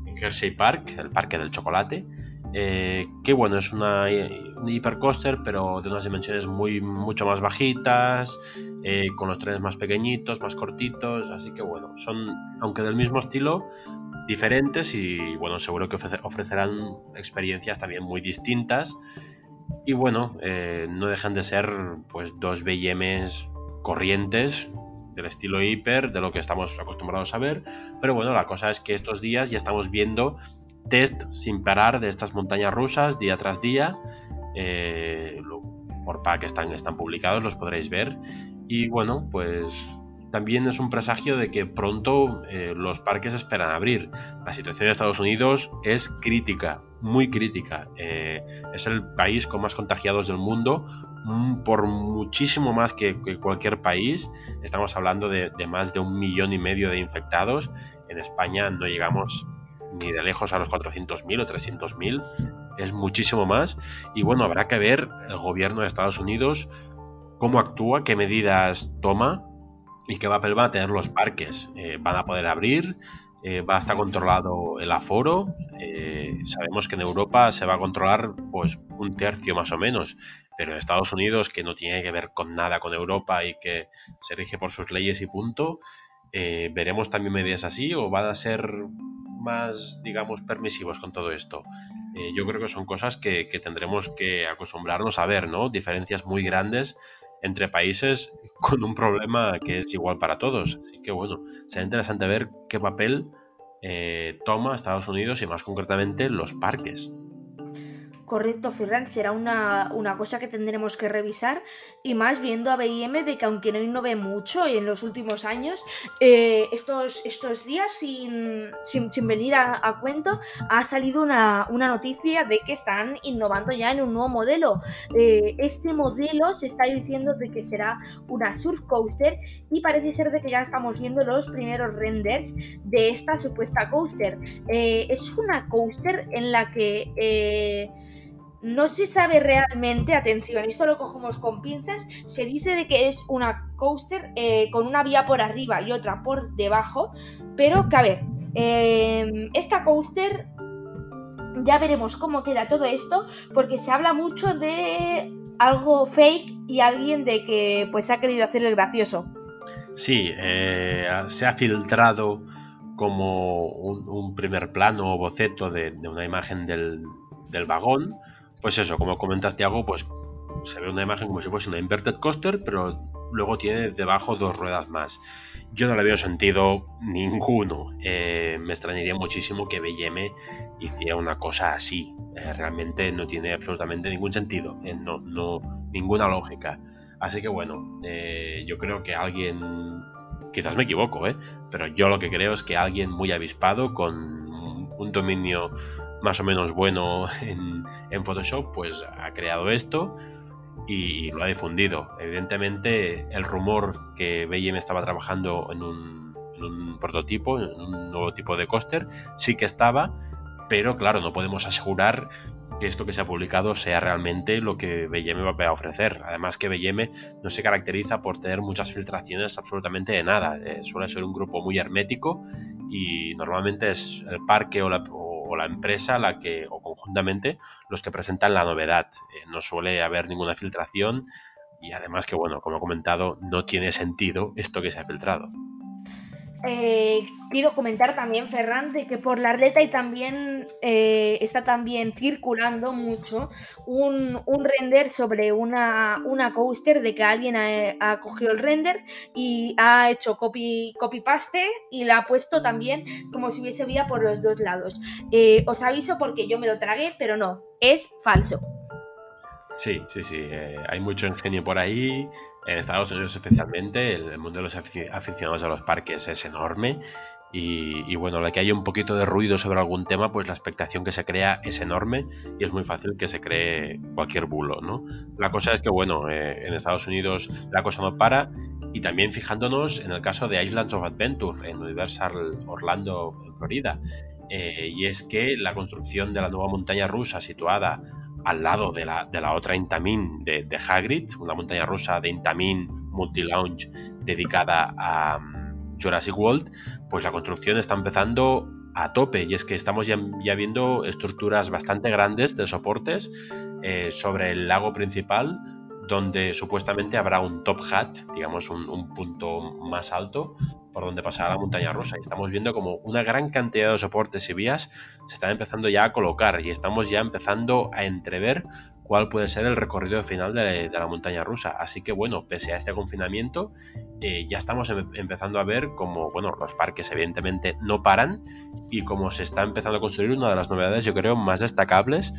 en Hershey Park, el parque del chocolate. Eh, que bueno, es una, un hipercoaster, pero de unas dimensiones muy, mucho más bajitas, eh, con los trenes más pequeñitos, más cortitos, así que bueno, son, aunque del mismo estilo, diferentes y bueno, seguro que ofrecerán experiencias también muy distintas y bueno, eh, no dejan de ser pues dos BMs corrientes del estilo hiper, de lo que estamos acostumbrados a ver. Pero bueno, la cosa es que estos días ya estamos viendo test sin parar de estas montañas rusas día tras día. Eh, por pack están, están publicados, los podréis ver. Y bueno, pues también es un presagio de que pronto eh, los parques esperan abrir. La situación de Estados Unidos es crítica, muy crítica. Eh, es el país con más contagiados del mundo, mm, por muchísimo más que, cualquier país. Estamos hablando de, más de un millón y medio de infectados. En España no llegamos ni de lejos a los 400.000 o 300.000. Es muchísimo más. Y bueno, habrá que ver el gobierno de Estados Unidos cómo actúa, qué medidas toma y qué papel van a tener los parques. Eh, van a poder abrir, eh, va a estar controlado el aforo. Eh, sabemos que en Europa se va a controlar pues un tercio más o menos, pero en Estados Unidos, que no tiene que ver con nada con Europa y que se rige por sus leyes y punto, veremos también medidas así o van a ser más, digamos, permisivos con todo esto. yo creo que son cosas que, que tendremos que acostumbrarnos a ver, ¿no? Diferencias muy grandes entre países con un problema que es igual para todos. Así que bueno, será interesante ver qué papel eh, toma Estados Unidos y más concretamente los parques. Correcto, Ferran, será una, cosa que tendremos que revisar y más viendo a BIM de que aunque no innove mucho en los últimos años, eh, estos, estos días sin, sin, venir a, cuento ha salido una, noticia de que están innovando ya en un nuevo modelo. Eh, este modelo se está diciendo de que será una surf coaster y parece ser de que ya estamos viendo los primeros renders de esta supuesta coaster. Eh, es una coaster en la que no se sabe realmente, atención, esto lo cogemos con pinzas, se dice de que es una coaster eh, con una vía por arriba y otra por debajo, pero que a ver, em, esta coaster ya veremos cómo queda todo esto, porque se habla mucho de algo fake y alguien de que pues ha querido hacer el gracioso. Sí, eh, se ha filtrado como un, primer plano o boceto de, una imagen del, del vagón pues eso, como comentaste algo, pues se ve una imagen como si fuese una inverted coaster, pero luego tiene debajo dos ruedas más. Yo no le veo sentido ninguno. Eh, me extrañaría muchísimo que BM hiciera una cosa así. Eh, realmente no tiene absolutamente ningún sentido. Eh, no, no, ninguna lógica. Así que bueno, yo creo que alguien, quizás me equivoco, pero yo lo que creo es que alguien muy avispado, con un dominio más o menos bueno en, Photoshop, pues ha creado esto y lo ha difundido. Evidentemente, el rumor que BM estaba trabajando en un, prototipo, en un nuevo tipo de coaster, sí que estaba, pero claro, no podemos asegurar que esto que se ha publicado sea realmente lo que BM va a ofrecer. Además que BM no se caracteriza por tener muchas filtraciones absolutamente de nada. Eh, suele ser un grupo muy hermético y normalmente es el parque o la, la empresa la que, o conjuntamente, los que presentan la novedad. Eh, no suele haber ninguna filtración y además que, bueno, como he comentado, no tiene sentido esto que se ha filtrado. Eh, quiero comentar también, Ferran, de que por la red y también eh, está también circulando mucho un, render sobre una, una, coaster de que alguien ha, cogido el render y ha hecho copy, copy paste y la ha puesto también como si hubiese vía por los dos lados. Eh, os aviso porque yo me lo tragué, pero no, es falso. Sí, sí, sí, hay mucho ingenio por ahí en Estados Unidos especialmente, el, mundo de los aficionados a los parques es enorme y, bueno, la que haya un poquito de ruido sobre algún tema, pues la expectación que se crea es enorme y es muy fácil que se cree cualquier bulo, ¿no? La cosa es que, bueno, eh, en Estados Unidos la cosa no para y también fijándonos en el caso de Islands of Adventure en Universal Orlando, Florida, eh, y es que la construcción de la nueva montaña rusa situada al lado de la, de la otra Intamin de, Hagrid, una montaña rusa de Intamin multi-lounge dedicada a mm, Jurassic World, pues la construcción está empezando a tope. Y es que estamos ya, viendo estructuras bastante grandes de soportes eh, sobre el lago principal donde supuestamente habrá un top hat, digamos un, un punto más alto por donde pasará la montaña rusa. Y estamos viendo como una gran cantidad de soportes y vías se están empezando ya a colocar y estamos ya empezando a entrever cuál puede ser el recorrido final de, la montaña rusa. Así que bueno, pese a este confinamiento, eh, ya estamos em, empezando a ver como, bueno, los parques evidentemente no paran y como se está empezando a construir una de las novedades, yo creo, más destacables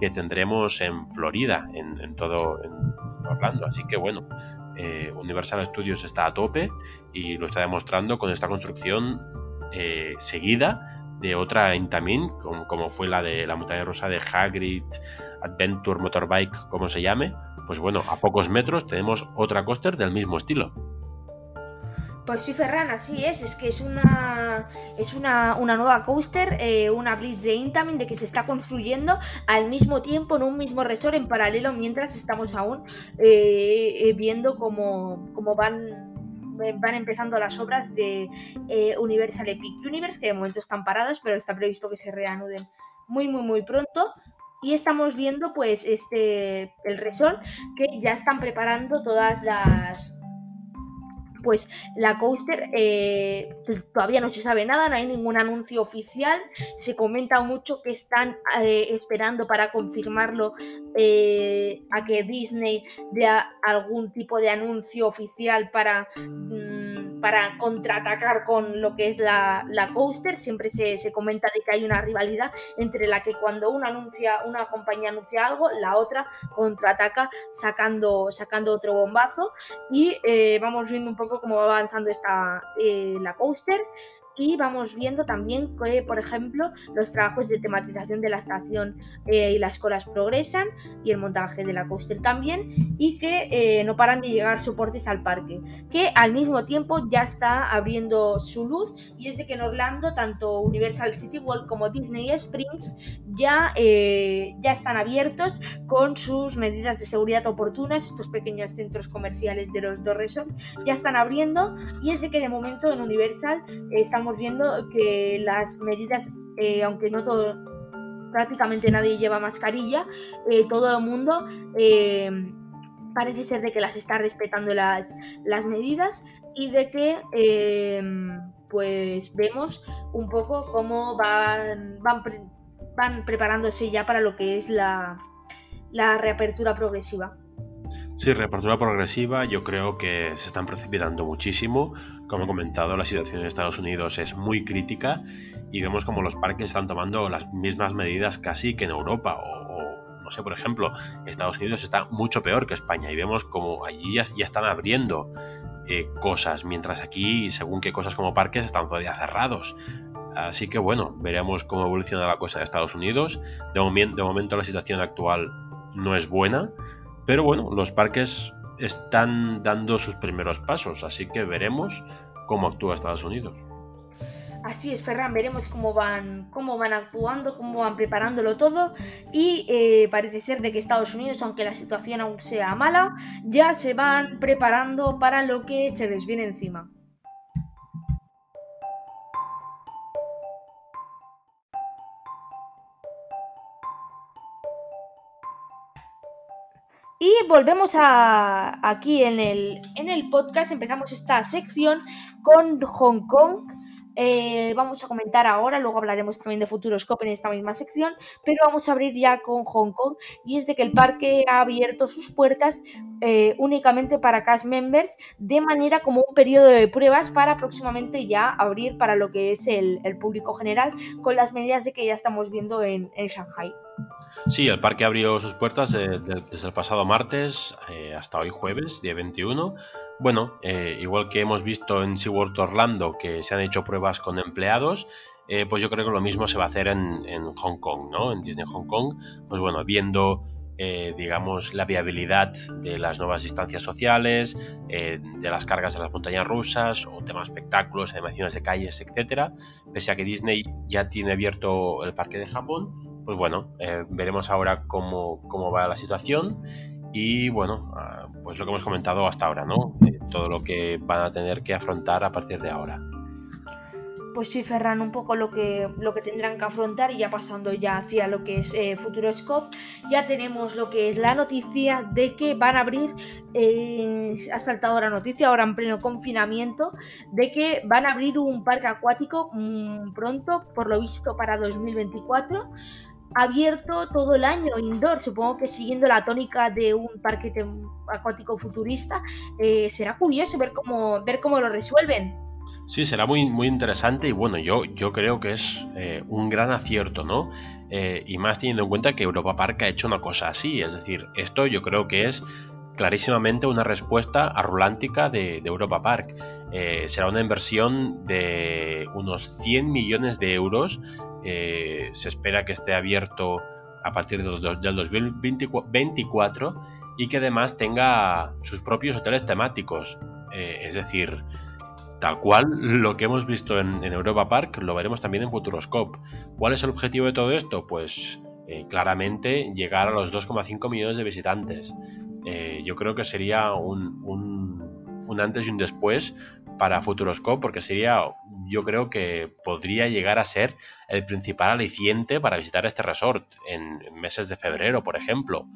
que tendremos en Florida, en, todo en Orlando. Así que bueno, eh, Universal Studios está a tope y lo está demostrando con esta construcción eh, seguida otra Intamin, como, como, fue la de la montaña rusa de Hagrid Adventure Motorbike, como se llame, pues bueno, a pocos metros tenemos otra coaster del mismo estilo. Pues sí, Ferran, así es. Es que es una es una, nueva coaster, eh, una Blitz de Intamin de que se está construyendo al mismo tiempo en un mismo resort en paralelo mientras estamos aún eh, viendo cómo, cómo van van empezando las obras de eh, Universal Epic Universe, que de momento están paradas, pero está previsto que se reanuden muy, muy, muy pronto. Y estamos viendo, pues, este, el resort, que ya están preparando todas las, pues la coaster eh, todavía no se sabe nada, no hay ningún anuncio oficial, se comenta mucho que están eh, esperando para confirmarlo a que Disney dé algún tipo de anuncio oficial para... Mm, para contraatacar con lo que es la, coaster. Siempre se, comenta de que hay una rivalidad entre la que cuando una anuncia, una compañía anuncia algo, la otra contraataca sacando, sacando otro bombazo. Y eh, vamos viendo un poco cómo va avanzando esta eh, la coaster y vamos viendo también que, por ejemplo, los trabajos de tematización de la estación eh, y las colas progresan y el montaje de la coaster también y que eh, no paran de llegar soportes al parque, que al mismo tiempo ya está abriendo su luz y es de que en Orlando tanto Universal City World como Disney Springs ya, eh, ya están abiertos con sus medidas de seguridad oportunas, estos pequeños centros comerciales de los dos resorts ya están abriendo. Y es de que de momento en Universal estamos viendo que las medidas, eh, aunque no todo, prácticamente nadie lleva mascarilla, eh, todo el mundo eh, parece ser de que las está respetando las, las medidas y de que pues vemos un poco cómo van, van, van preparándose ya para lo que es la, reapertura progresiva. Sí, reapertura progresiva, yo creo que se están precipitando muchísimo. Como he comentado, la situación en Estados Unidos es muy crítica y vemos como los parques están tomando las mismas medidas casi que en Europa o, no sé, por ejemplo, Estados Unidos está mucho peor que España y vemos como allí ya, están abriendo eh, cosas, mientras aquí, según qué cosas como parques, están todavía cerrados. Así que bueno, veremos cómo evoluciona la cosa en Estados Unidos. De, momento, de momento la situación actual no es buena, pero bueno, los parques están dando sus primeros pasos, así que veremos cómo actúa Estados Unidos. Así es, Ferran, veremos cómo van, cómo van actuando, cómo van preparándolo todo. Y eh, parece ser de que Estados Unidos, aunque la situación aún sea mala, ya se van preparando para lo que se les viene encima. Y volvemos a aquí en el, en el podcast, empezamos esta sección con Hong Kong eh, vamos a comentar ahora, luego hablaremos también de Futuroscope en esta misma sección, pero vamos a abrir ya con Hong Kong y es de que el parque ha abierto sus puertas eh, únicamente para cast members de manera como un periodo de pruebas para próximamente ya abrir para lo que es el, público general con las medidas de que ya estamos viendo en, en Shanghai. Sí, el parque abrió sus puertas desde el pasado martes eh, hasta hoy jueves, día 21 bueno, eh, igual que hemos visto en SeaWorld Orlando que se han hecho pruebas con empleados, eh, pues yo creo que lo mismo se va a hacer en, Hong Kong, ¿no? En Disney Hong Kong, pues bueno, viendo, digamos, la viabilidad de las nuevas distancias sociales, de las cargas de las montañas rusas, o temas espectáculos, animaciones de calles, etcétera, pese a que Disney ya tiene abierto el parque de Japón, pues bueno, veremos ahora cómo, cómo va la situación y bueno, ah, pues lo que hemos comentado hasta ahora, ¿no? Eh, todo lo que van a tener que afrontar a partir de ahora. Pues sí, Ferran, un poco lo que, lo que tendrán que afrontar y ya pasando ya hacia lo que es eh, Futuroscope, ya tenemos lo que es la noticia de que van a abrir, eh, ha saltado la noticia ahora en pleno confinamiento, de que van a abrir un parque acuático mm, pronto, por lo visto para 2024, abierto todo el año indoor, supongo que siguiendo la tónica de un parque acuático futurista, eh, será curioso ver cómo, ver cómo lo resuelven. Sí, será muy, muy interesante y bueno, yo, yo creo que es eh, un gran acierto, ¿no? Eh, y más teniendo en cuenta que Europa Park ha hecho una cosa así, es decir, esto yo creo que es clarísimamente una respuesta a Rulántica de, Europa Park. será una inversión de unos 100 millones de euros eh, se espera que esté abierto a partir del 2024 y que además tenga sus propios hoteles temáticos. Eh, es decir, tal cual lo que hemos visto en, Europa Park lo veremos también en Futuroscope. ¿Cuál es el objetivo de todo esto? Pues eh, claramente llegar a los 2,5 millones de visitantes. Yo creo que sería un, un antes y un después para Futuroscope porque sería, yo creo que podría llegar a ser el principal aliciente para visitar este resort en meses de febrero, por ejemplo.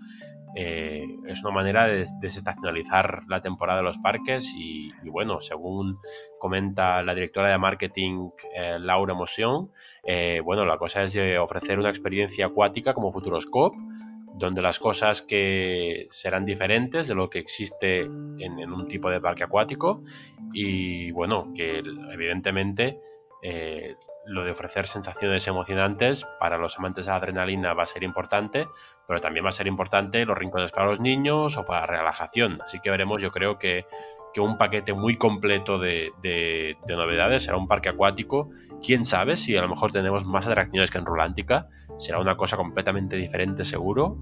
Eh, es una manera de desestacionalizar la temporada de los parques y, bueno, según comenta la directora de marketing eh, Laura Motion, eh, bueno, la cosa es ofrecer una experiencia acuática como Futuroscope donde las cosas que serán diferentes de lo que existe en, un tipo de parque acuático y bueno, que evidentemente eh, lo de ofrecer sensaciones emocionantes para los amantes de la adrenalina va a ser importante, pero también va a ser importante los rincones para los niños o para la relajación. Así que veremos, yo creo que, un paquete muy completo de, de, novedades será un parque acuático. Quién sabe si a lo mejor tenemos más atracciones que en Rulántica, será una cosa completamente diferente seguro.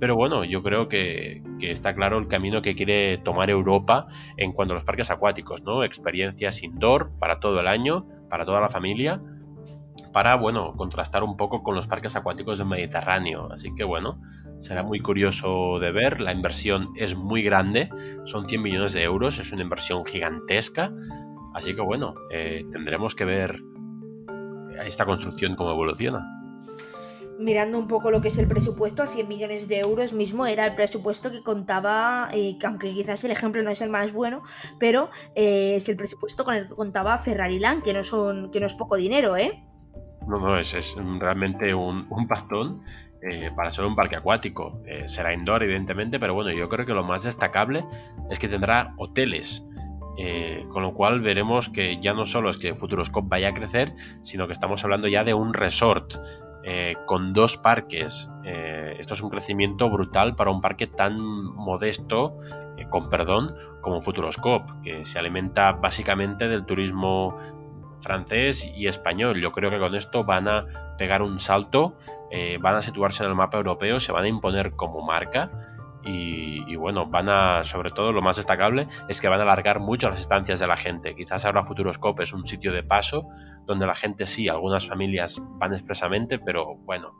Pero bueno, yo creo que, que, está claro el camino que quiere tomar Europa en cuanto a los parques acuáticos, ¿no? Experiencias indoor para todo el año, para toda la familia, para, bueno, contrastar un poco con los parques acuáticos del Mediterráneo. Así que, bueno, será muy curioso de ver. La inversión es muy grande, son 100 millones de euros, es una inversión gigantesca. Así que, bueno, eh, tendremos que ver esta construcción cómo evoluciona. Mirando un poco lo que es el presupuesto, a 100 millones de euros mismo era el presupuesto que contaba, eh, aunque quizás el ejemplo no es el más bueno, pero eh, es el presupuesto con el que contaba Ferrari Land, que no, son, que no es poco dinero, ¿eh? No, no, es, realmente un, un pastón eh, para ser un parque acuático. Eh, será indoor, evidentemente, pero bueno, yo creo que lo más destacable es que tendrá hoteles. Eh, con lo cual veremos que ya no solo es que Futuroscope vaya a crecer, sino que estamos hablando ya de un resort con dos parques. esto es un crecimiento brutal para un parque tan modesto, con perdón, como Futuroscope, que se alimenta básicamente del turismo francés y español. Yo creo que con esto van a pegar un salto, eh, van a situarse en el mapa europeo, se van a imponer como marca y, bueno, van a, sobre todo lo más destacable es que van a alargar mucho las estancias de la gente. Quizás ahora Futuroscope es un sitio de paso donde la gente sí, algunas familias van expresamente, pero bueno,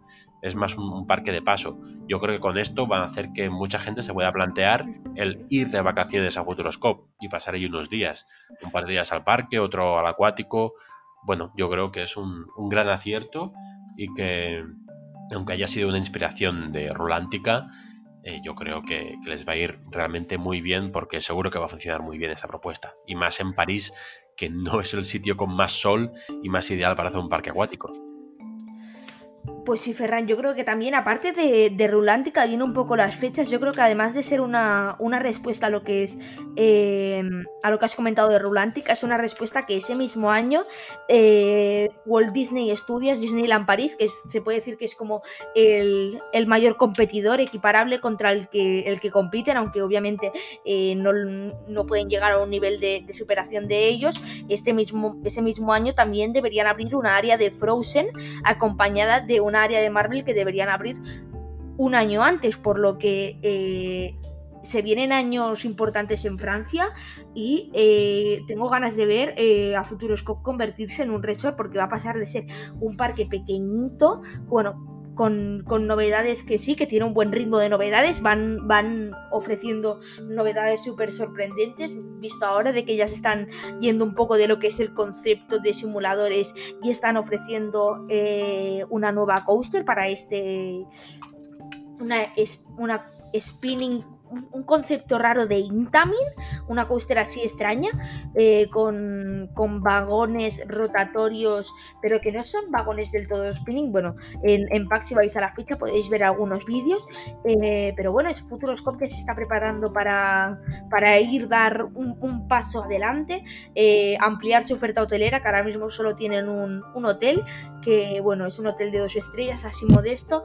es más un, parque de paso. Yo creo que con esto van a hacer que mucha gente se pueda plantear el ir de vacaciones a Futuroscope y pasar ahí unos días. Un par de días al parque, otro al acuático. Bueno, yo creo que es un, gran acierto y que, aunque haya sido una inspiración de Rolántica, eh, yo creo que, les va a ir realmente muy bien porque seguro que va a funcionar muy bien esta propuesta. Y más en París, que no es el sitio con más sol y más ideal para hacer un parque acuático. Pues sí, Ferran, yo creo que también, aparte de, de Rulántica, viene un poco las fechas, yo creo que además de ser una, respuesta a lo que es em, a lo que has comentado de Rulántica, es una respuesta que ese mismo año eh, Walt Disney Studios, Disneyland París, que se puede decir que es como el, mayor competidor equiparable contra el que, el que compiten, aunque obviamente eh, no, pueden llegar a un nivel de, de, superación de ellos, este mismo, ese mismo año también deberían abrir una área de Frozen acompañada de una área de Marvel que deberían abrir un año antes, por lo que eh, se vienen años importantes en Francia y eh, tengo ganas de ver eh, a Futuroscope convertirse en un resort porque va a pasar de ser un parque pequeñito, bueno, con, novedades que sí, que tiene un buen ritmo de novedades, van, van ofreciendo novedades súper sorprendentes, visto ahora de que ya se están yendo un poco de lo que es el concepto de simuladores y están ofreciendo eh, una nueva coaster para este, una, una spinning un concepto raro de Intamin, una coaster así extraña, eh, con, vagones rotatorios, pero que no son vagones del todo spinning. Bueno, en, en si vais a la ficha podéis ver algunos vídeos, eh, pero bueno, es Futuroscope que se está preparando para, para ir dar un, paso adelante, eh, ampliar su oferta hotelera, que ahora mismo solo tienen un, un, hotel, que bueno, es un hotel de dos estrellas, así modesto,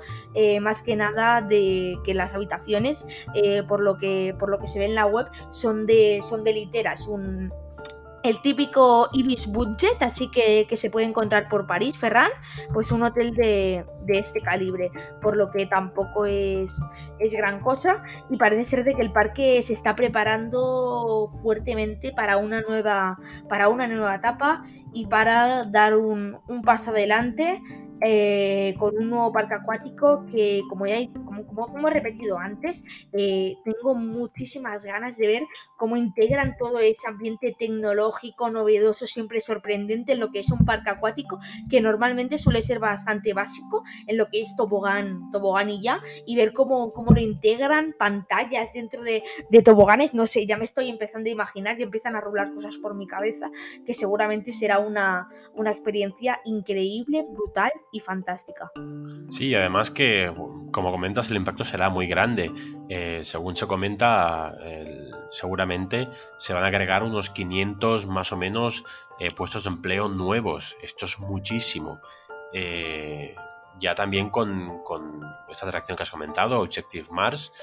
más que nada de que las habitaciones, por lo que, por lo que se ve en la web, son de, son de litera. Es un, el típico Ibis Budget, así que, que, se puede encontrar por París, Ferran, pues un hotel de, de, este calibre, por lo que tampoco es, es gran cosa y parece ser de que el parque se está preparando fuertemente para una nueva, para una nueva etapa y para dar un, un paso adelante eh, con un nuevo parque acuático que, como ya como, he repetido antes, eh, tengo muchísimas ganas de ver cómo integran todo ese ambiente tecnológico, novedoso, siempre sorprendente en lo que es un parque acuático, que normalmente suele ser bastante básico en lo que es tobogán, tobogán y ya, y ver cómo, cómo lo integran, pantallas dentro de, de toboganes, no sé, ya me estoy empezando a imaginar y empiezan a rular cosas por mi cabeza, que seguramente será una, una experiencia increíble, brutal fantástica. Sí, además que, como comentas, el impacto será muy grande. Eh, según se comenta, seguramente se van a agregar unos 500 más o menos eh, puestos de empleo nuevos. Esto es muchísimo. Eh, ya también con, esta atracción que has comentado, Objective Mars,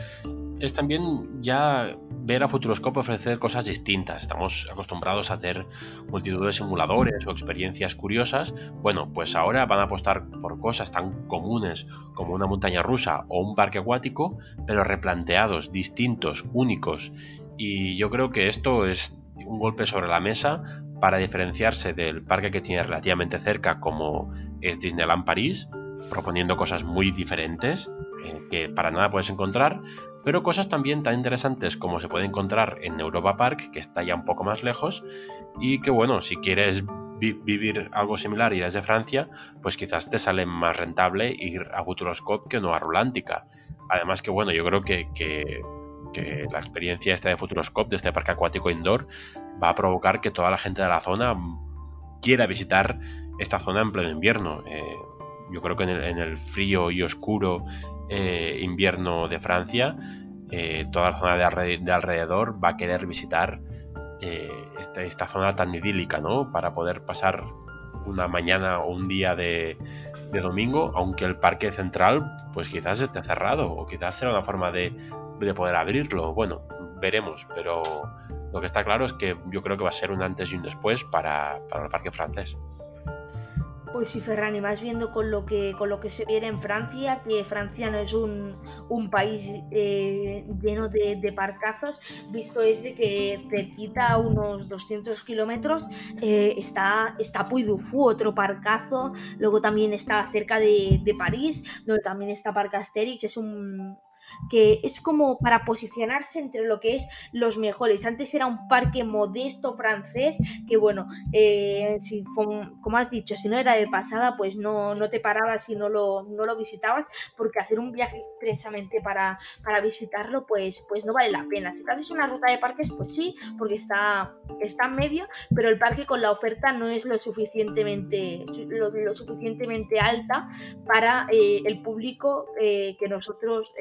es también ya ver a Futuroscope ofrecer cosas distintas. Estamos acostumbrados a hacer multitud de simuladores o experiencias curiosas. Bueno, pues ahora van a apostar por cosas tan comunes como una montaña rusa o un parque acuático, pero replanteados, distintos, únicos. Y yo creo que esto es un golpe sobre la mesa para diferenciarse del parque que tiene relativamente cerca como es Disneyland París proponiendo cosas muy diferentes eh, que para nada puedes encontrar, pero cosas también tan interesantes como se puede encontrar en Europa Park, que está ya un poco más lejos, y que bueno, si quieres vivir algo similar y eres de Francia, pues quizás te sale más rentable ir a Futuroscope que no a Rulántica. Además que bueno, yo creo que, que, la experiencia esta de Futuroscope, de este parque acuático indoor, va a provocar que toda la gente de la zona quiera visitar esta zona en pleno invierno. Eh, yo creo que en el, frío y oscuro eh, invierno de Francia, eh, toda la zona de, alrededor va a querer visitar eh, esta, zona tan idílica, ¿no? Para poder pasar una mañana o un día de, domingo, aunque el parque central, pues quizás esté cerrado, o quizás sea una forma de, de poder abrirlo. Bueno, veremos, pero lo que está claro es que yo creo que va a ser un antes y un después para, para el parque francés. Pues sí, Ferran, y más viendo con lo que, con lo que se viene en Francia, que Francia no es un, país eh, lleno de, parcazos, visto es de que cerquita a unos 200 kilómetros eh, está, está Puy otro parcazo, luego también está cerca de, de París, donde también está Parc Astérix, es un, que es como para posicionarse entre lo que es los mejores. Antes era un parque modesto francés que, bueno, eh, como, has dicho, si no era de pasada, pues no, no te parabas y no lo, no lo visitabas, porque hacer un viaje expresamente para, para visitarlo, pues, pues no vale la pena. Si te haces una ruta de parques, pues sí, porque está, está en medio, pero el parque con la oferta no es lo suficientemente, lo, suficientemente alta para eh, el público eh, que nosotros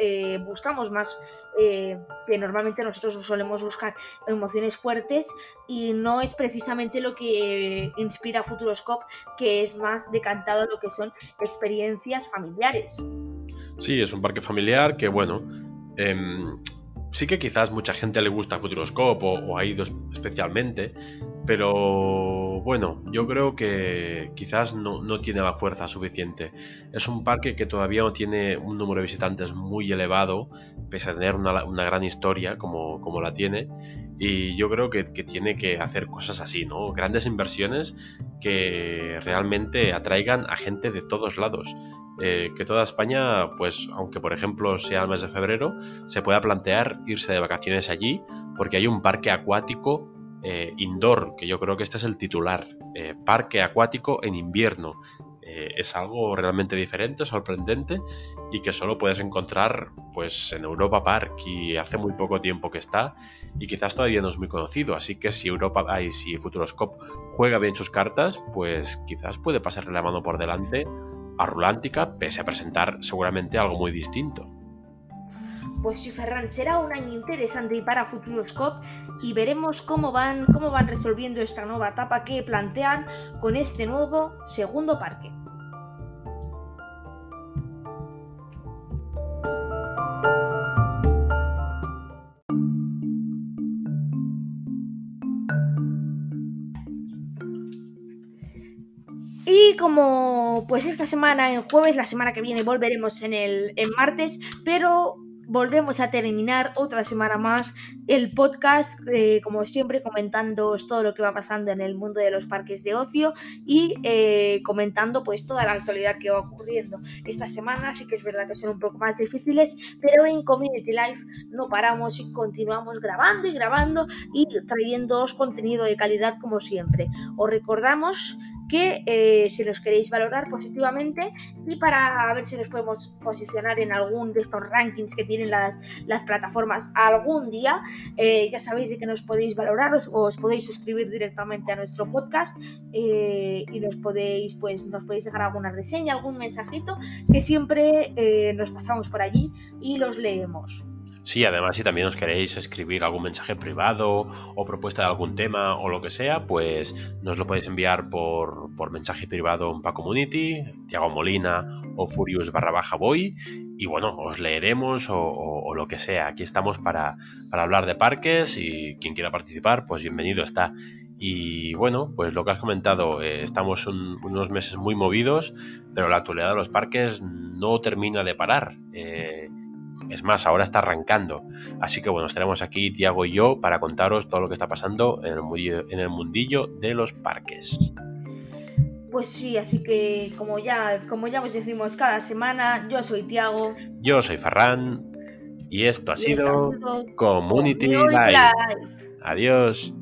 buscamos más, eh, que normalmente nosotros solemos buscar emociones fuertes y no es precisamente lo que inspira Futuroscope, que es más decantado lo que son experiencias familiares. Sí, es un parque familiar que, bueno, em, sí que quizás mucha gente le gusta Futuroscope o, o ha ido especialmente, pero bueno, yo creo que quizás no, tiene la fuerza suficiente. Es un parque que todavía no tiene un número de visitantes muy elevado, pese a tener una, gran historia como, como, la tiene. Y yo creo que, tiene que hacer cosas así, ¿no? Grandes inversiones que realmente atraigan a gente de todos lados. Eh, que toda España, pues aunque por ejemplo sea el mes de febrero, se pueda plantear irse de vacaciones allí, porque hay un parque acuático eh, indoor, que yo creo que este es el titular, eh, parque acuático en invierno. Eh, es algo realmente diferente, sorprendente y que solo puedes encontrar pues en Europa Park y hace muy poco tiempo que está y quizás todavía no es muy conocido, así que si Europa y si Futuroscope juega bien sus cartas, pues quizás puede pasarle la mano por delante a Rulántica pese a presentar seguramente algo muy distinto. Pues sí, Ferran, será un año interesante para Futuroscope y veremos cómo van, cómo van resolviendo esta nueva etapa que plantean con este nuevo segundo parque. Y como pues esta semana en jueves, la semana que viene volveremos en el en martes, pero volvemos a terminar otra semana más el podcast, eh, como siempre, comentando todo lo que va pasando en el mundo de los parques de ocio y eh, comentando pues toda la actualidad que va ocurriendo. Esta semana sí que es verdad que son un poco más difíciles, pero en Community Life no paramos y continuamos grabando y grabando y trayéndoos contenido de calidad como siempre. Os recordamos que eh, si los queréis valorar positivamente y para ver si nos podemos posicionar en algún de estos rankings que tienen las, las plataformas algún día, eh, ya sabéis de que nos podéis valorar os, os podéis suscribir directamente a nuestro podcast eh, y nos podéis, pues, nos podéis dejar alguna reseña, algún mensajito que siempre nos pasamos por allí y los leemos. Sí, además si también os queréis escribir algún mensaje privado o propuesta de algún tema o lo que sea, pues nos lo podéis enviar por, por mensaje privado en Pa Community, Tiago Molina o Furious barra baja boy y bueno, os leeremos o, lo que sea. Aquí estamos para, para hablar de parques y quien quiera participar, pues bienvenido está. Y bueno, pues lo que has comentado, eh, estamos unos meses muy movidos, pero la actualidad de los parques no termina de parar. Eh, es más, ahora está arrancando. Así que bueno, estaremos aquí, Tiago y yo, para contaros todo lo que está pasando en el mundillo, en el mundillo de los parques. Pues sí, así que como ya, como ya os decimos cada semana, yo soy Tiago. Yo soy Ferran. Y esto ha, sido, Community, Live. Adiós.